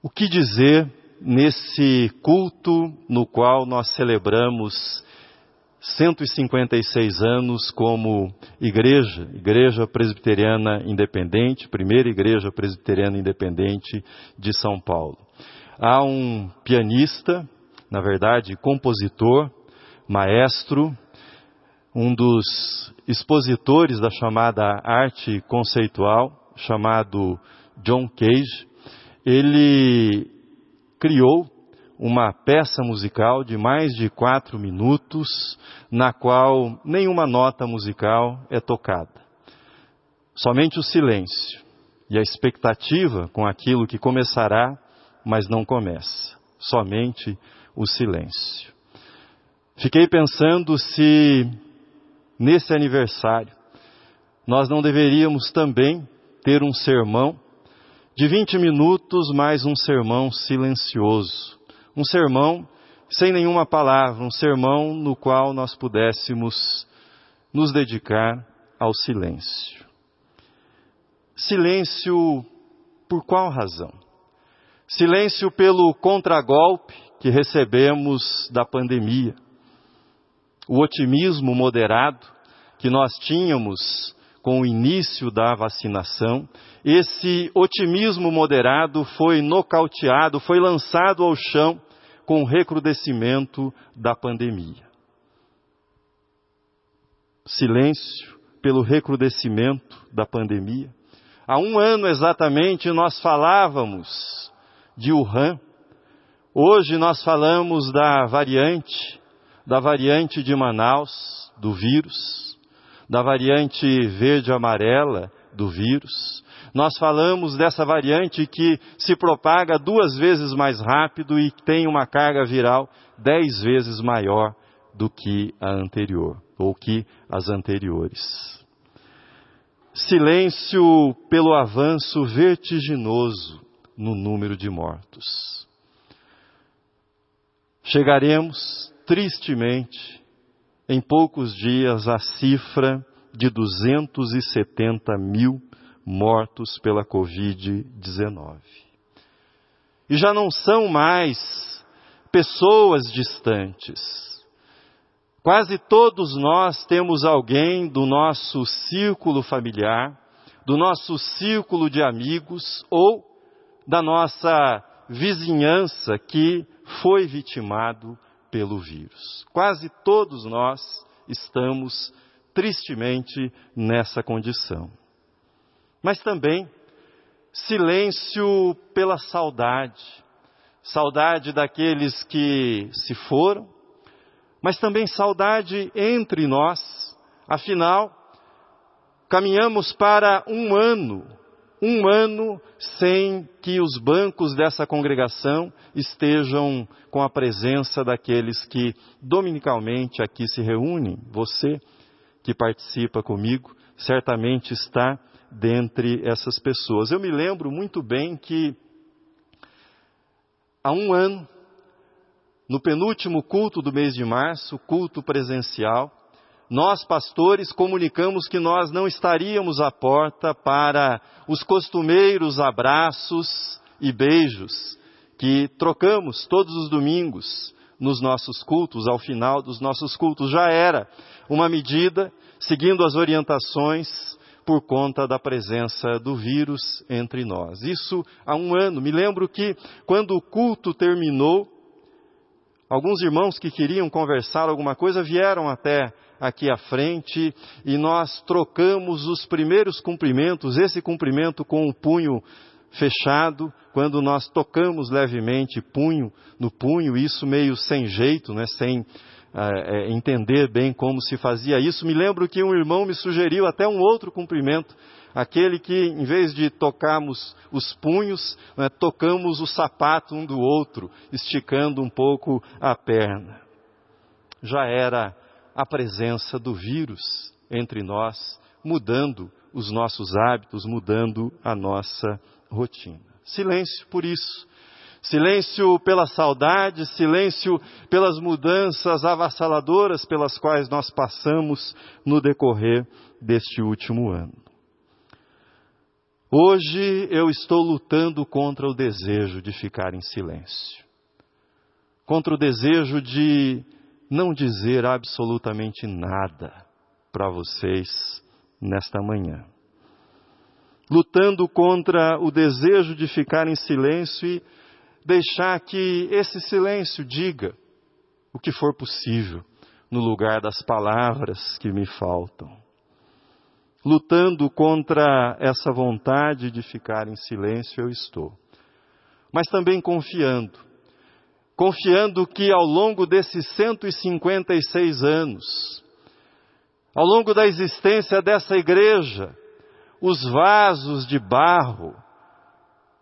O que dizer nesse culto no qual nós celebramos 156 anos como igreja, Igreja Presbiteriana Independente, primeira Igreja Presbiteriana Independente de São Paulo. Há um pianista, na verdade, compositor, maestro, um dos expositores da chamada arte conceitual, chamado John Cage. Ele criou uma peça musical de mais de quatro minutos, na qual nenhuma nota musical é tocada. Somente o silêncio e a expectativa com aquilo que começará, mas não começa. Somente o silêncio. Fiquei pensando se nesse aniversário nós não deveríamos também ter um sermão de 20 minutos mais um sermão silencioso um sermão sem nenhuma palavra, um sermão no qual nós pudéssemos nos dedicar ao silêncio. Silêncio por qual razão? Silêncio pelo contragolpe que recebemos da pandemia. O otimismo moderado que nós tínhamos com o início da vacinação, esse otimismo moderado foi nocauteado, foi lançado ao chão com o recrudescimento da pandemia. Silêncio pelo recrudescimento da pandemia. Há um ano exatamente nós falávamos de Wuhan. Hoje nós falamos da variante, da variante de Manaus, do vírus, da variante verde-amarela do vírus. Nós falamos dessa variante que se propaga duas vezes mais rápido e tem uma carga viral dez vezes maior do que a anterior, ou que as anteriores. Silêncio pelo avanço vertiginoso no número de mortos. Chegaremos, tristemente, em poucos dias, à cifra de 270 mil mortos pela Covid-19. E já não são mais pessoas distantes. Quase todos nós temos alguém do nosso círculo familiar, do nosso círculo de amigos ou da nossa vizinhança que foi vitimado pelo vírus. Quase todos nós estamos tristemente nessa condição. Mas também silêncio pela saudade, saudade daqueles que se foram, mas também saudade entre nós, afinal, caminhamos para um ano, um ano sem que os bancos dessa congregação estejam com a presença daqueles que dominicalmente aqui se reúnem. Você que participa comigo certamente está dentre essas pessoas. Eu me lembro muito bem que há um ano, no penúltimo culto do mês de março, culto presencial, nós pastores comunicamos que nós não estaríamos à porta para os costumeiros abraços e beijos que trocamos todos os domingos nos nossos cultos, ao final dos nossos cultos. Já era uma medida, seguindo as orientações por conta da presença do vírus entre nós. Isso há um ano. Me lembro que quando o culto terminou, alguns irmãos que queriam conversar alguma coisa vieram até aqui à frente e nós trocamos os primeiros cumprimentos, esse cumprimento com o punho fechado, quando nós tocamos levemente punho no punho, isso meio sem jeito, né, sem é, entender bem como se fazia isso. Me lembro que um irmão me sugeriu até um outro cumprimento, aquele que, em vez de tocarmos os punhos, né, tocamos o sapato um do outro, esticando um pouco a perna. Já era a presença do vírus entre nós, mudando os nossos hábitos, mudando a nossa rotina. Silêncio por isso silêncio pela saudade, silêncio pelas mudanças avassaladoras pelas quais nós passamos no decorrer deste último ano. Hoje eu estou lutando contra o desejo de ficar em silêncio, contra o desejo de não dizer absolutamente nada para vocês nesta manhã. Lutando contra o desejo de ficar em silêncio e deixar que esse silêncio diga o que for possível no lugar das palavras que me faltam lutando contra essa vontade de ficar em silêncio, eu estou. Mas também confiando. Confiando que ao longo desses 156 anos, ao longo da existência dessa igreja, os vasos de barro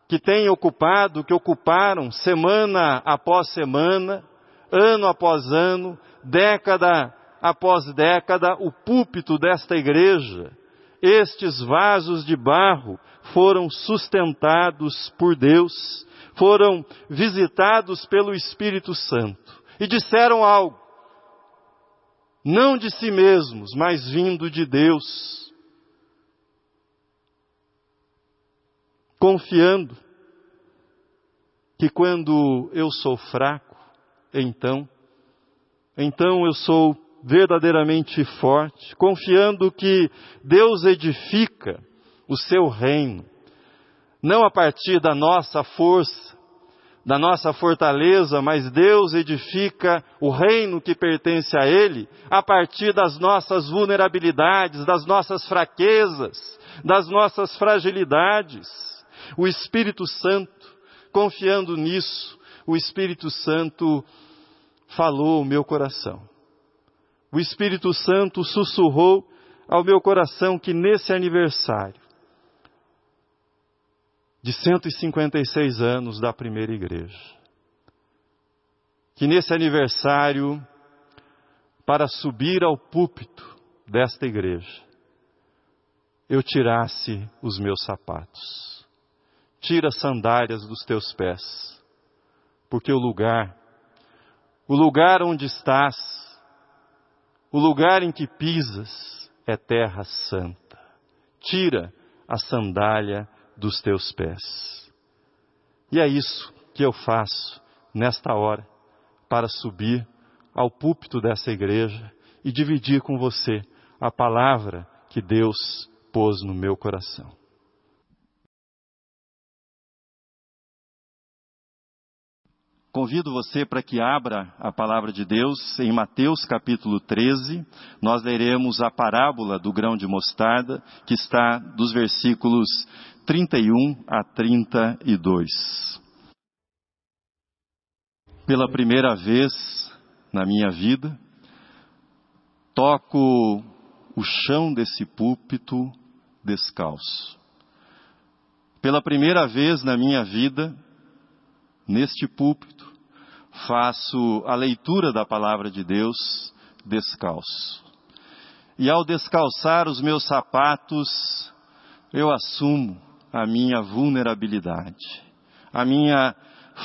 que têm ocupado, que ocuparam semana após semana, ano após ano, década após década, o púlpito desta igreja, estes vasos de barro foram sustentados por Deus, foram visitados pelo Espírito Santo e disseram algo, não de si mesmos, mas vindo de Deus, confiando que quando eu sou fraco, então, então eu sou verdadeiramente forte, confiando que Deus edifica o seu reino, não a partir da nossa força, da nossa fortaleza, mas Deus edifica o reino que pertence a Ele a partir das nossas vulnerabilidades, das nossas fraquezas, das nossas fragilidades. O Espírito Santo, confiando nisso, o Espírito Santo falou o meu coração o Espírito Santo sussurrou ao meu coração que nesse aniversário de 156 anos da primeira igreja, que nesse aniversário, para subir ao púlpito desta igreja, eu tirasse os meus sapatos. Tira as sandálias dos teus pés, porque o lugar, o lugar onde estás, o lugar em que pisas é terra santa. Tira a sandália dos teus pés. E é isso que eu faço nesta hora para subir ao púlpito dessa igreja e dividir com você a palavra que Deus pôs no meu coração. Convido você para que abra a palavra de Deus em Mateus capítulo 13. Nós leremos a parábola do grão de mostarda, que está dos versículos 31 a 32. Pela primeira vez na minha vida, toco o chão desse púlpito descalço. Pela primeira vez na minha vida, neste púlpito, faço a leitura da palavra de Deus descalço. E ao descalçar os meus sapatos, eu assumo a minha vulnerabilidade, a minha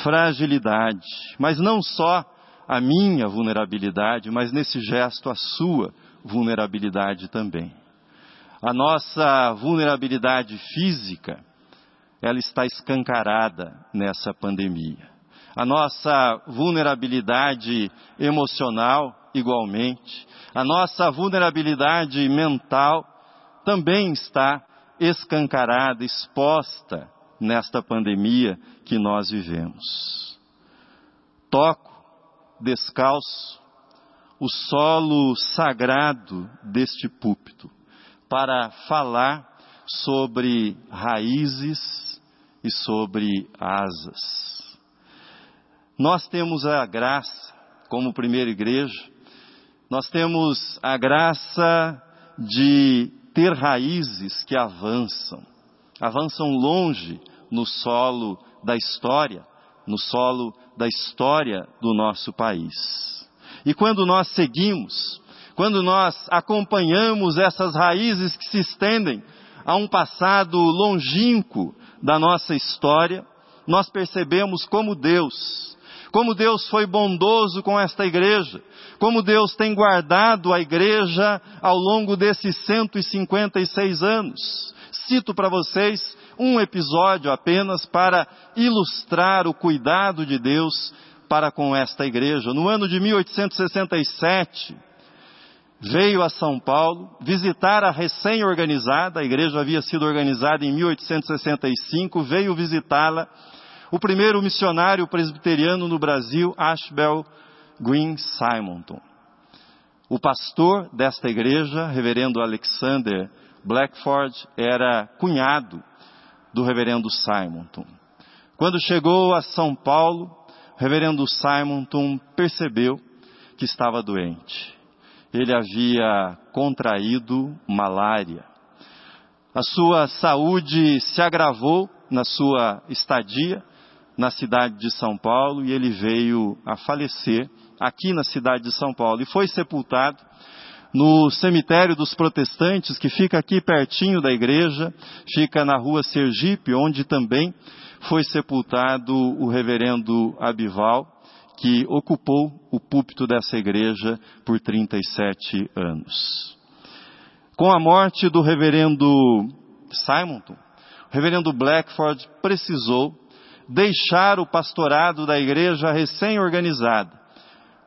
fragilidade, mas não só a minha vulnerabilidade, mas nesse gesto a sua vulnerabilidade também. A nossa vulnerabilidade física, ela está escancarada nessa pandemia. A nossa vulnerabilidade emocional, igualmente. A nossa vulnerabilidade mental também está escancarada, exposta nesta pandemia que nós vivemos. Toco, descalço, o solo sagrado deste púlpito para falar sobre raízes e sobre asas. Nós temos a graça, como primeira igreja, nós temos a graça de ter raízes que avançam, avançam longe no solo da história, no solo da história do nosso país. E quando nós seguimos, quando nós acompanhamos essas raízes que se estendem a um passado longínquo da nossa história, nós percebemos como Deus como Deus foi bondoso com esta igreja, como Deus tem guardado a igreja ao longo desses 156 anos. Cito para vocês um episódio apenas para ilustrar o cuidado de Deus para com esta igreja. No ano de 1867, veio a São Paulo visitar a recém-organizada, a igreja havia sido organizada em 1865, veio visitá-la o primeiro missionário presbiteriano no Brasil, Ashbel Green Simonton. O pastor desta igreja, reverendo Alexander Blackford, era cunhado do reverendo Simonton. Quando chegou a São Paulo, o reverendo Simonton percebeu que estava doente. Ele havia contraído malária. A sua saúde se agravou na sua estadia na cidade de São Paulo e ele veio a falecer aqui na cidade de São Paulo e foi sepultado no cemitério dos protestantes, que fica aqui pertinho da igreja, fica na rua Sergipe, onde também foi sepultado o reverendo Abival, que ocupou o púlpito dessa igreja por 37 anos. Com a morte do reverendo Simonton, o reverendo Blackford precisou deixar o pastorado da igreja recém-organizada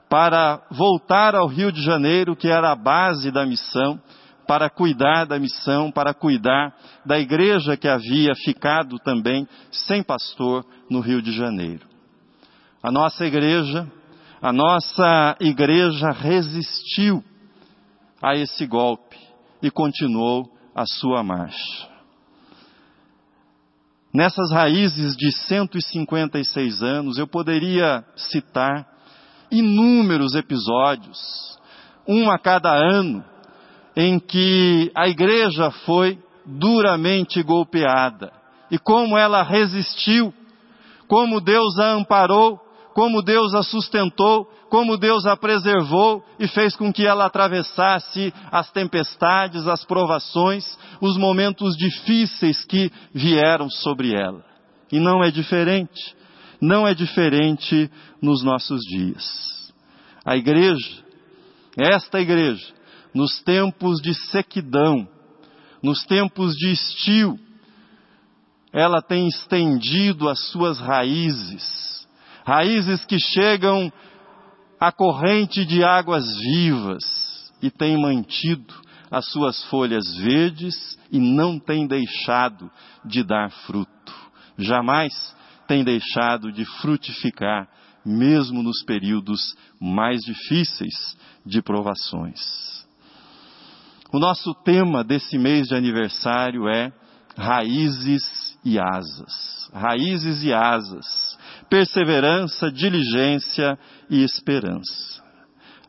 para voltar ao Rio de Janeiro, que era a base da missão, para cuidar da missão, para cuidar da igreja que havia ficado também sem pastor no Rio de Janeiro. A nossa igreja, a nossa igreja resistiu a esse golpe e continuou a sua marcha. Nessas raízes de 156 anos, eu poderia citar inúmeros episódios, um a cada ano, em que a igreja foi duramente golpeada. E como ela resistiu, como Deus a amparou, como Deus a sustentou, como Deus a preservou e fez com que ela atravessasse as tempestades, as provações, os momentos difíceis que vieram sobre ela. E não é diferente não é diferente nos nossos dias. A igreja, esta igreja, nos tempos de sequidão, nos tempos de estio, ela tem estendido as suas raízes, raízes que chegam à corrente de águas vivas e tem mantido as suas folhas verdes e não tem deixado de dar fruto. Jamais tem deixado de frutificar, mesmo nos períodos mais difíceis de provações. O nosso tema desse mês de aniversário é raízes e asas. Raízes e asas. Perseverança, diligência e esperança.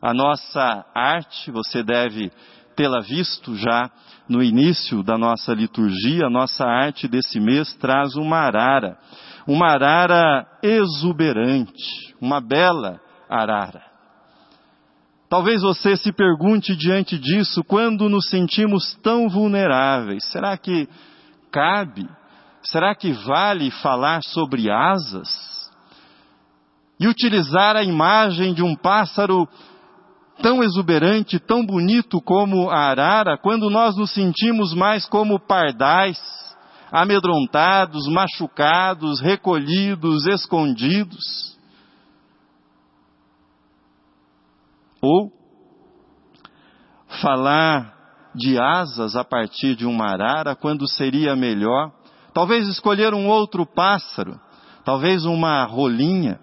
A nossa arte, você deve tê-la visto já no início da nossa liturgia, nossa arte desse mês traz uma arara uma arara exuberante, uma bela arara. Talvez você se pergunte diante disso, quando nos sentimos tão vulneráveis, será que cabe? Será que vale falar sobre asas? E utilizar a imagem de um pássaro tão exuberante, tão bonito como a arara, quando nós nos sentimos mais como pardais, amedrontados, machucados, recolhidos, escondidos. Ou falar de asas a partir de uma arara, quando seria melhor, talvez escolher um outro pássaro, talvez uma rolinha,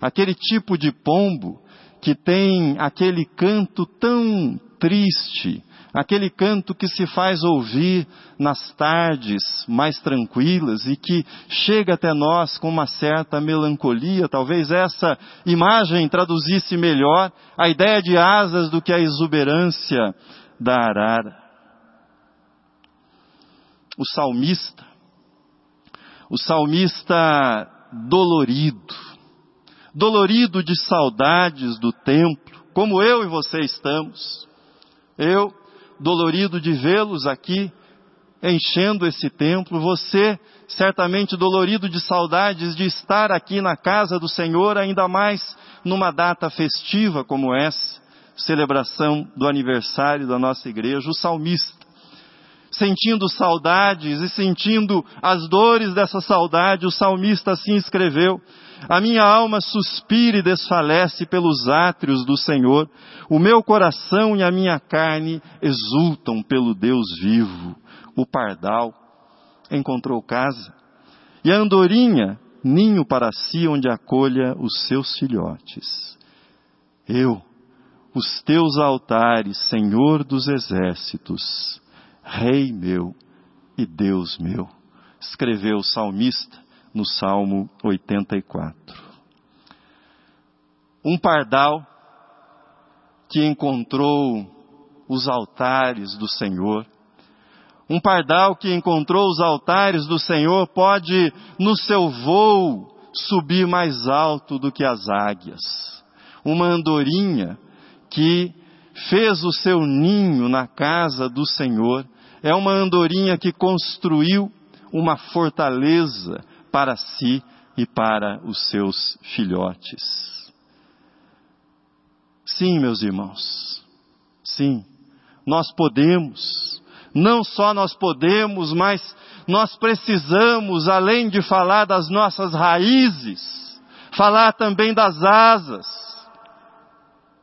aquele tipo de pombo que tem aquele canto tão triste, aquele canto que se faz ouvir nas tardes mais tranquilas e que chega até nós com uma certa melancolia. Talvez essa imagem traduzisse melhor a ideia de asas do que a exuberância da arara. O salmista, o salmista dolorido, dolorido de saudades do templo, como eu e você estamos. Eu dolorido de vê-los aqui enchendo esse templo, você certamente dolorido de saudades de estar aqui na casa do Senhor, ainda mais numa data festiva como essa, celebração do aniversário da nossa igreja, o salmista sentindo saudades e sentindo as dores dessa saudade, o salmista assim escreveu: A minha alma suspira e desfalece pelos átrios do Senhor, o meu coração e a minha carne exultam pelo Deus vivo. O pardal encontrou casa, e a andorinha ninho para si onde acolha os seus filhotes. Eu, os teus altares, Senhor dos exércitos, Rei meu e Deus meu, escreveu o salmista no Salmo 84. Um pardal que encontrou os altares do Senhor, um pardal que encontrou os altares do Senhor pode, no seu voo, subir mais alto do que as águias. Uma andorinha que fez o seu ninho na casa do Senhor é uma andorinha que construiu uma fortaleza para si e para os seus filhotes. Sim, meus irmãos, sim, nós podemos, não só nós podemos, mas nós precisamos, além de falar das nossas raízes, falar também das asas.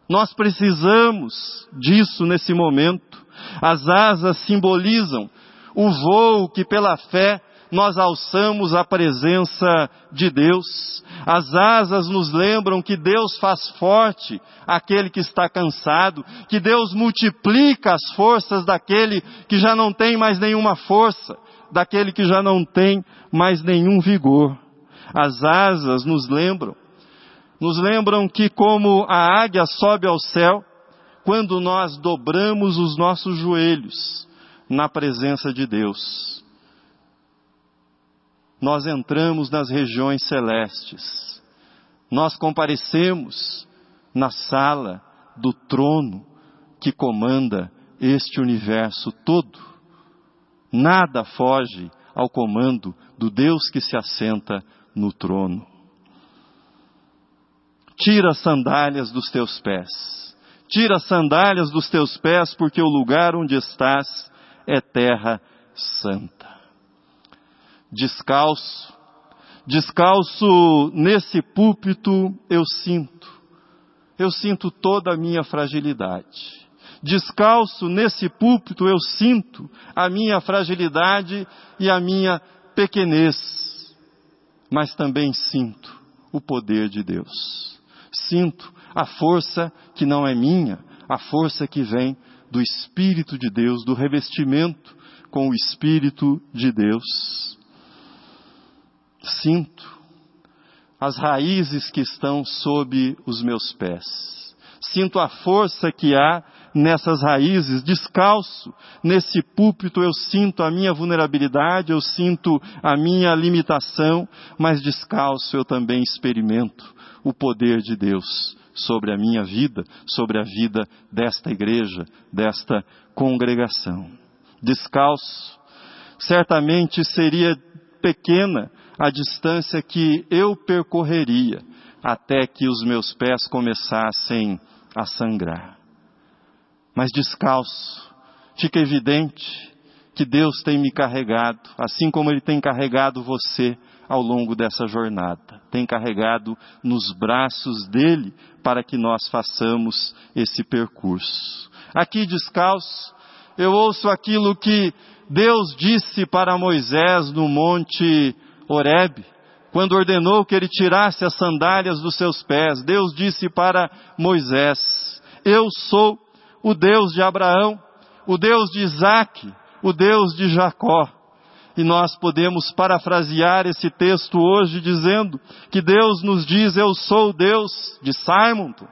Nós precisamos disso nesse momento. As asas simbolizam o voo que pela fé nós alçamos a presença de Deus. As asas nos lembram que Deus faz forte aquele que está cansado, que Deus multiplica as forças daquele que já não tem mais nenhuma força, daquele que já não tem mais nenhum vigor. As asas nos lembram, nos lembram que como a águia sobe ao céu, quando nós dobramos os nossos joelhos na presença de Deus. Nós entramos nas regiões celestes. Nós comparecemos na sala do trono que comanda este universo todo. Nada foge ao comando do Deus que se assenta no trono. Tira as sandálias dos teus pés Tira as sandálias dos teus pés, porque o lugar onde estás é terra santa. Descalço, descalço nesse púlpito eu sinto, eu sinto toda a minha fragilidade. Descalço nesse púlpito eu sinto a minha fragilidade e a minha pequenez, mas também sinto o poder de Deus. Sinto a força que não é minha, a força que vem do Espírito de Deus, do revestimento com o Espírito de Deus. Sinto as raízes que estão sob os meus pés. Sinto a força que há nessas raízes, descalço nesse púlpito, eu sinto a minha vulnerabilidade, eu sinto a minha limitação, mas descalço eu também experimento o poder de Deus sobre a minha vida, sobre a vida desta igreja, desta congregação. Descalço, certamente seria pequena a distância que eu percorreria até que os meus pés começassem a sangrar. Mas descalço, fica evidente que Deus tem me carregado, assim como Ele tem carregado você ao longo dessa jornada. Tem carregado nos braços dele para que nós façamos esse percurso. Aqui descalço, eu ouço aquilo que Deus disse para Moisés no monte Horebe, quando ordenou que ele tirasse as sandálias dos seus pés. Deus disse para Moisés: Eu sou o Deus de Abraão, o Deus de Isaac, o Deus de Jacó. E nós podemos parafrasear esse texto hoje dizendo que Deus nos diz: Eu sou o Deus de Simonton,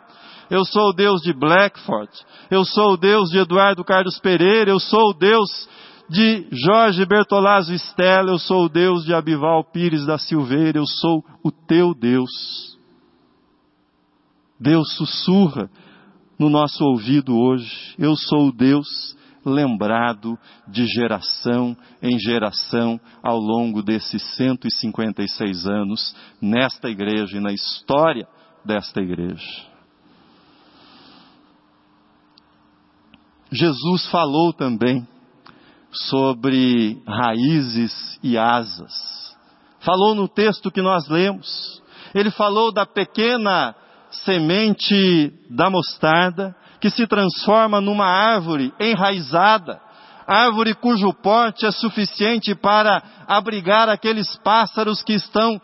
eu sou o Deus de Blackford, eu sou o Deus de Eduardo Carlos Pereira, eu sou o Deus de Jorge Bertolazzo Stella, eu sou o Deus de Abival Pires da Silveira, eu sou o teu Deus. Deus sussurra no nosso ouvido hoje, eu sou o Deus lembrado de geração em geração ao longo desses 156 anos nesta igreja e na história desta igreja. Jesus falou também sobre raízes e asas. Falou no texto que nós lemos. Ele falou da pequena semente da mostarda que se transforma numa árvore enraizada, árvore cujo porte é suficiente para abrigar aqueles pássaros que estão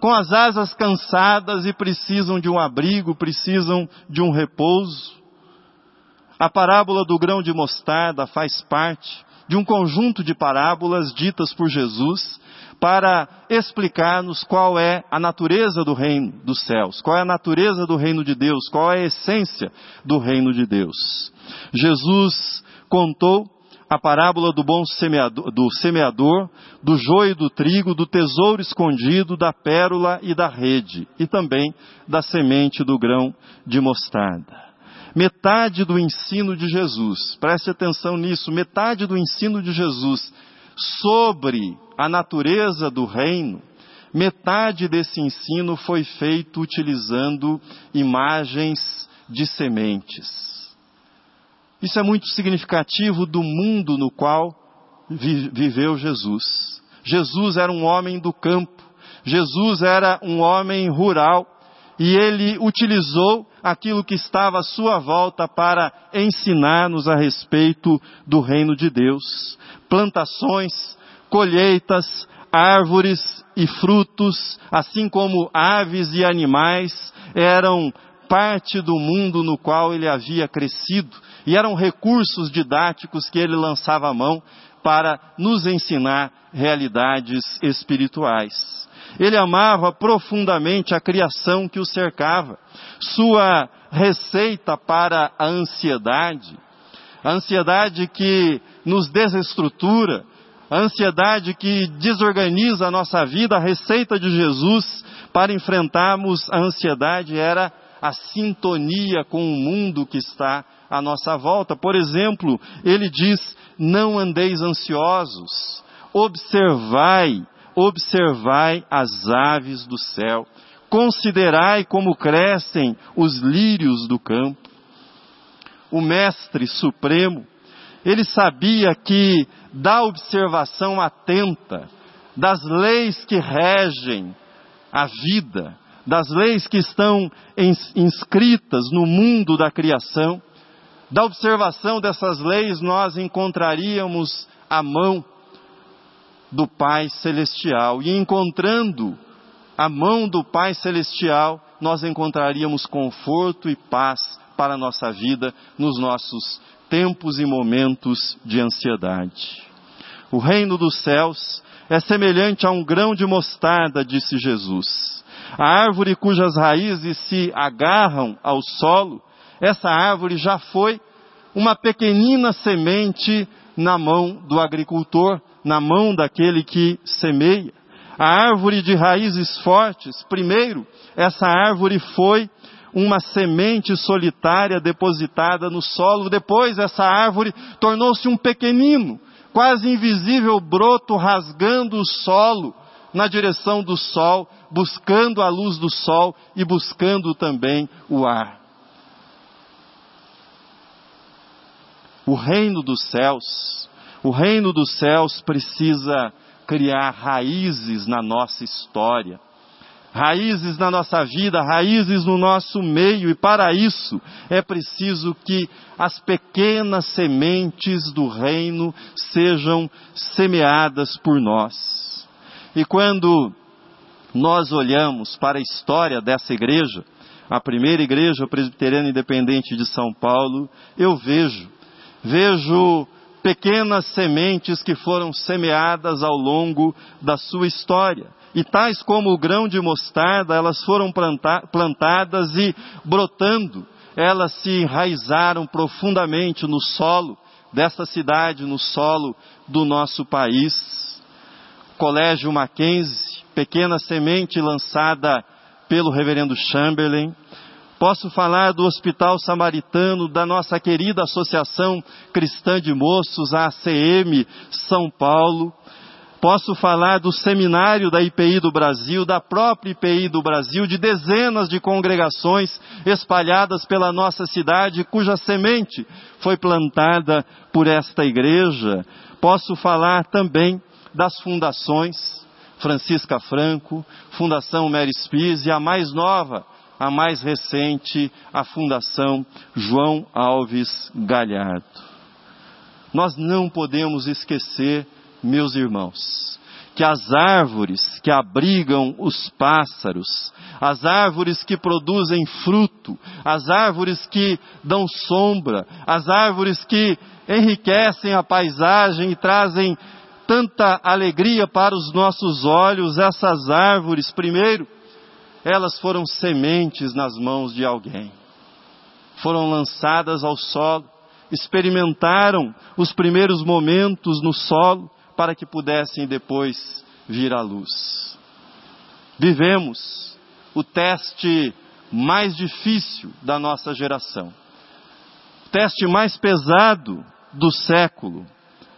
com as asas cansadas e precisam de um abrigo, precisam de um repouso. A parábola do grão de mostarda faz parte de um conjunto de parábolas ditas por Jesus para explicar-nos qual é a natureza do reino dos céus, qual é a natureza do reino de Deus, qual é a essência do reino de Deus. Jesus contou a parábola do bom semeador, do semeador, do joio do trigo, do tesouro escondido, da pérola e da rede, e também da semente do grão de mostarda. Metade do ensino de Jesus, preste atenção nisso, metade do ensino de Jesus sobre a natureza do reino, metade desse ensino foi feito utilizando imagens de sementes. Isso é muito significativo do mundo no qual viveu Jesus. Jesus era um homem do campo, Jesus era um homem rural e ele utilizou aquilo que estava à sua volta para ensinar-nos a respeito do reino de Deus. Plantações, colheitas, árvores e frutos, assim como aves e animais, eram parte do mundo no qual ele havia crescido e eram recursos didáticos que ele lançava à mão para nos ensinar realidades espirituais. Ele amava profundamente a criação que o cercava. Sua receita para a ansiedade, a ansiedade que nos desestrutura, a ansiedade que desorganiza a nossa vida, a receita de Jesus para enfrentarmos a ansiedade era a sintonia com o mundo que está à nossa volta. Por exemplo, ele diz: Não andeis ansiosos, observai, observai as aves do céu, considerai como crescem os lírios do campo. O Mestre Supremo, ele sabia que da observação atenta das leis que regem a vida, das leis que estão inscritas no mundo da criação, da observação dessas leis nós encontraríamos a mão do Pai Celestial. E encontrando a mão do Pai Celestial, nós encontraríamos conforto e paz para a nossa vida nos nossos tempos e momentos de ansiedade. O reino dos céus é semelhante a um grão de mostarda, disse Jesus. A árvore cujas raízes se agarram ao solo, essa árvore já foi uma pequenina semente na mão do agricultor, na mão daquele que semeia. A árvore de raízes fortes, primeiro, essa árvore foi uma semente solitária depositada no solo, depois essa árvore tornou-se um pequenino, quase invisível broto rasgando o solo na direção do sol, buscando a luz do sol e buscando também o ar. O reino dos céus, o reino dos céus precisa criar raízes na nossa história, raízes na nossa vida, raízes no nosso meio, e para isso é preciso que as pequenas sementes do reino sejam semeadas por nós. E quando nós olhamos para a história dessa igreja, a primeira igreja presbiteriana independente de São Paulo, eu vejo, vejo pequenas sementes que foram semeadas ao longo da sua história. E tais como o grão de mostarda, elas foram plantadas e brotando, elas se enraizaram profundamente no solo desta cidade, no solo do nosso país. Colégio Mackenzie, pequena semente lançada pelo reverendo Chamberlain. Posso falar do Hospital Samaritano, da nossa querida Associação Cristã de Moços, a ACM São Paulo. Posso falar do seminário da IPI do Brasil, da própria IPI do Brasil, de dezenas de congregações espalhadas pela nossa cidade, cuja semente foi plantada por esta igreja. posso falar também das fundações Francisca Franco, Fundação Mary Spies e a mais nova, a mais recente, a Fundação João Alves Galhardo. Nós não podemos esquecer, meus irmãos, que as árvores que abrigam os pássaros, as árvores que produzem fruto, as árvores que dão sombra, as árvores que enriquecem a paisagem e trazem tanta alegria para os nossos olhos, essas árvores, primeiro, elas foram sementes nas mãos de alguém. Foram lançadas ao solo, experimentaram os primeiros momentos no solo para que pudessem depois vir à luz. Vivemos o teste mais difícil da nossa geração. O teste mais pesado do século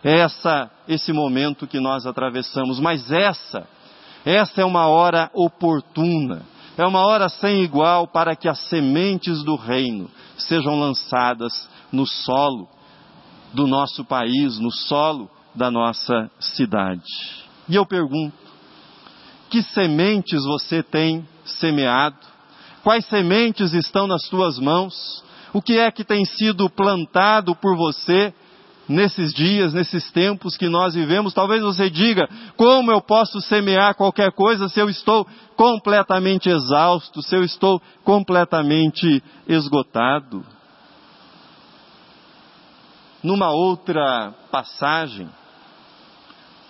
é essa, esse momento que nós atravessamos. Mas essa, essa é uma hora oportuna, é uma hora sem igual para que as sementes do reino sejam lançadas no solo do nosso país, no solo da nossa cidade. E eu pergunto: que sementes você tem semeado? Quais sementes estão nas tuas mãos? O que é que tem sido plantado por você nesses dias, nesses tempos que nós vivemos. Talvez você diga: como eu posso semear qualquer coisa se eu estou completamente exausto, se eu estou completamente esgotado? Numa outra passagem,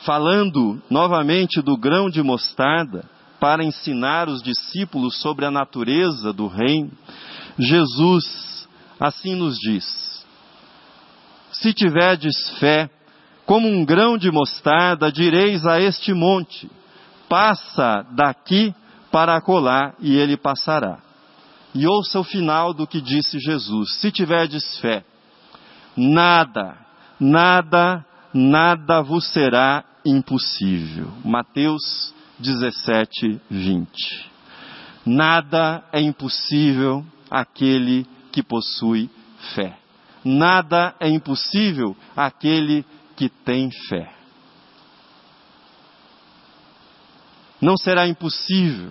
falando novamente do grão de mostarda, para ensinar os discípulos sobre a natureza do reino, Jesus assim nos diz: se tiverdes fé, como um grão de mostarda, direis a este monte: passa daqui para acolá, e ele passará. E ouça o final do que disse Jesus: se tiverdes fé, nada, nada, nada vos será impossível. Mateus 17, 20. Nada é impossível àquele que possui fé nada é impossível àquele que tem fé. Não será impossível,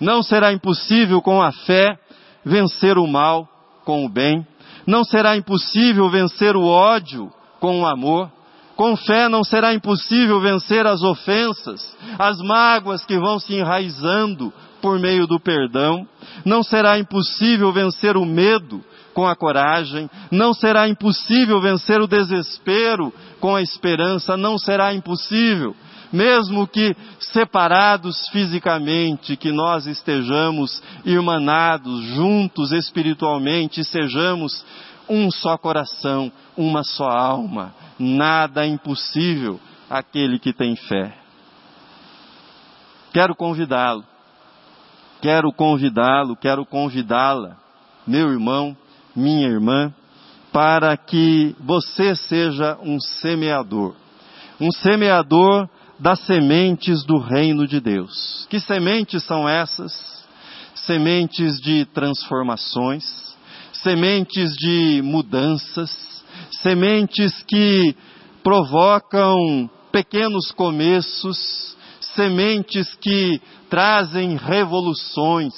não será impossível com a fé vencer o mal com o bem, não será impossível vencer o ódio com o amor, com fé não será impossível vencer as ofensas, as mágoas que vão se enraizando por meio do perdão, não será impossível vencer o medo com a coragem, não será impossível vencer o desespero com a esperança, não será impossível, mesmo que separados fisicamente, que nós estejamos irmanados, juntos espiritualmente, sejamos um só coração, uma só alma, nada é impossível àquele que tem fé. Quero convidá-lo, quero convidá-lo, quero convidá-la, meu irmão, minha irmã, para que você seja um semeador. Um semeador das sementes do reino de Deus. Que sementes são essas? Sementes de transformações, sementes de mudanças, sementes que provocam pequenos começos, sementes que trazem revoluções,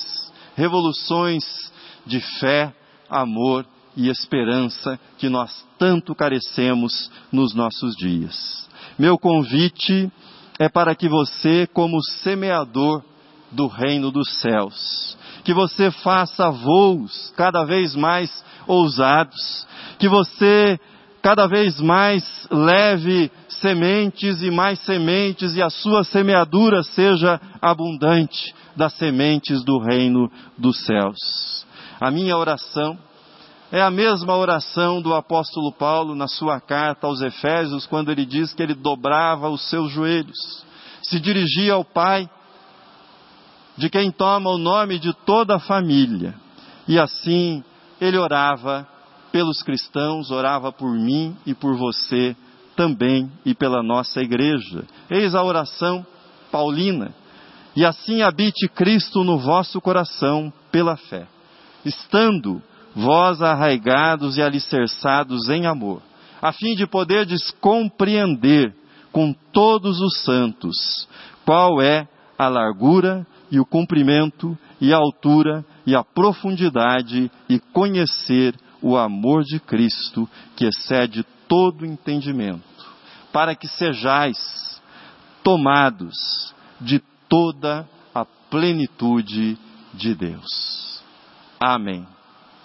revoluções de fé, amor e esperança que nós tanto carecemos nos nossos dias. Meu convite é para que você, como semeador do reino dos céus, que você faça voos cada vez mais ousados, que você cada vez mais leve sementes e mais sementes e a sua semeadura seja abundante das sementes do reino dos céus. A minha oração é a mesma oração do apóstolo Paulo na sua carta aos Efésios, quando ele diz que ele dobrava os seus joelhos, se dirigia ao Pai, de quem toma o nome de toda a família, e assim ele orava pelos cristãos, orava por mim e por você também e pela nossa igreja. Eis a oração paulina. E assim habite Cristo no vosso coração pela fé estando vós arraigados e alicerçados em amor, a fim de poderdes compreender com todos os santos qual é a largura e o comprimento e a altura e a profundidade e conhecer o amor de Cristo que excede todo entendimento, para que sejais tomados de toda a plenitude de Deus. Amém.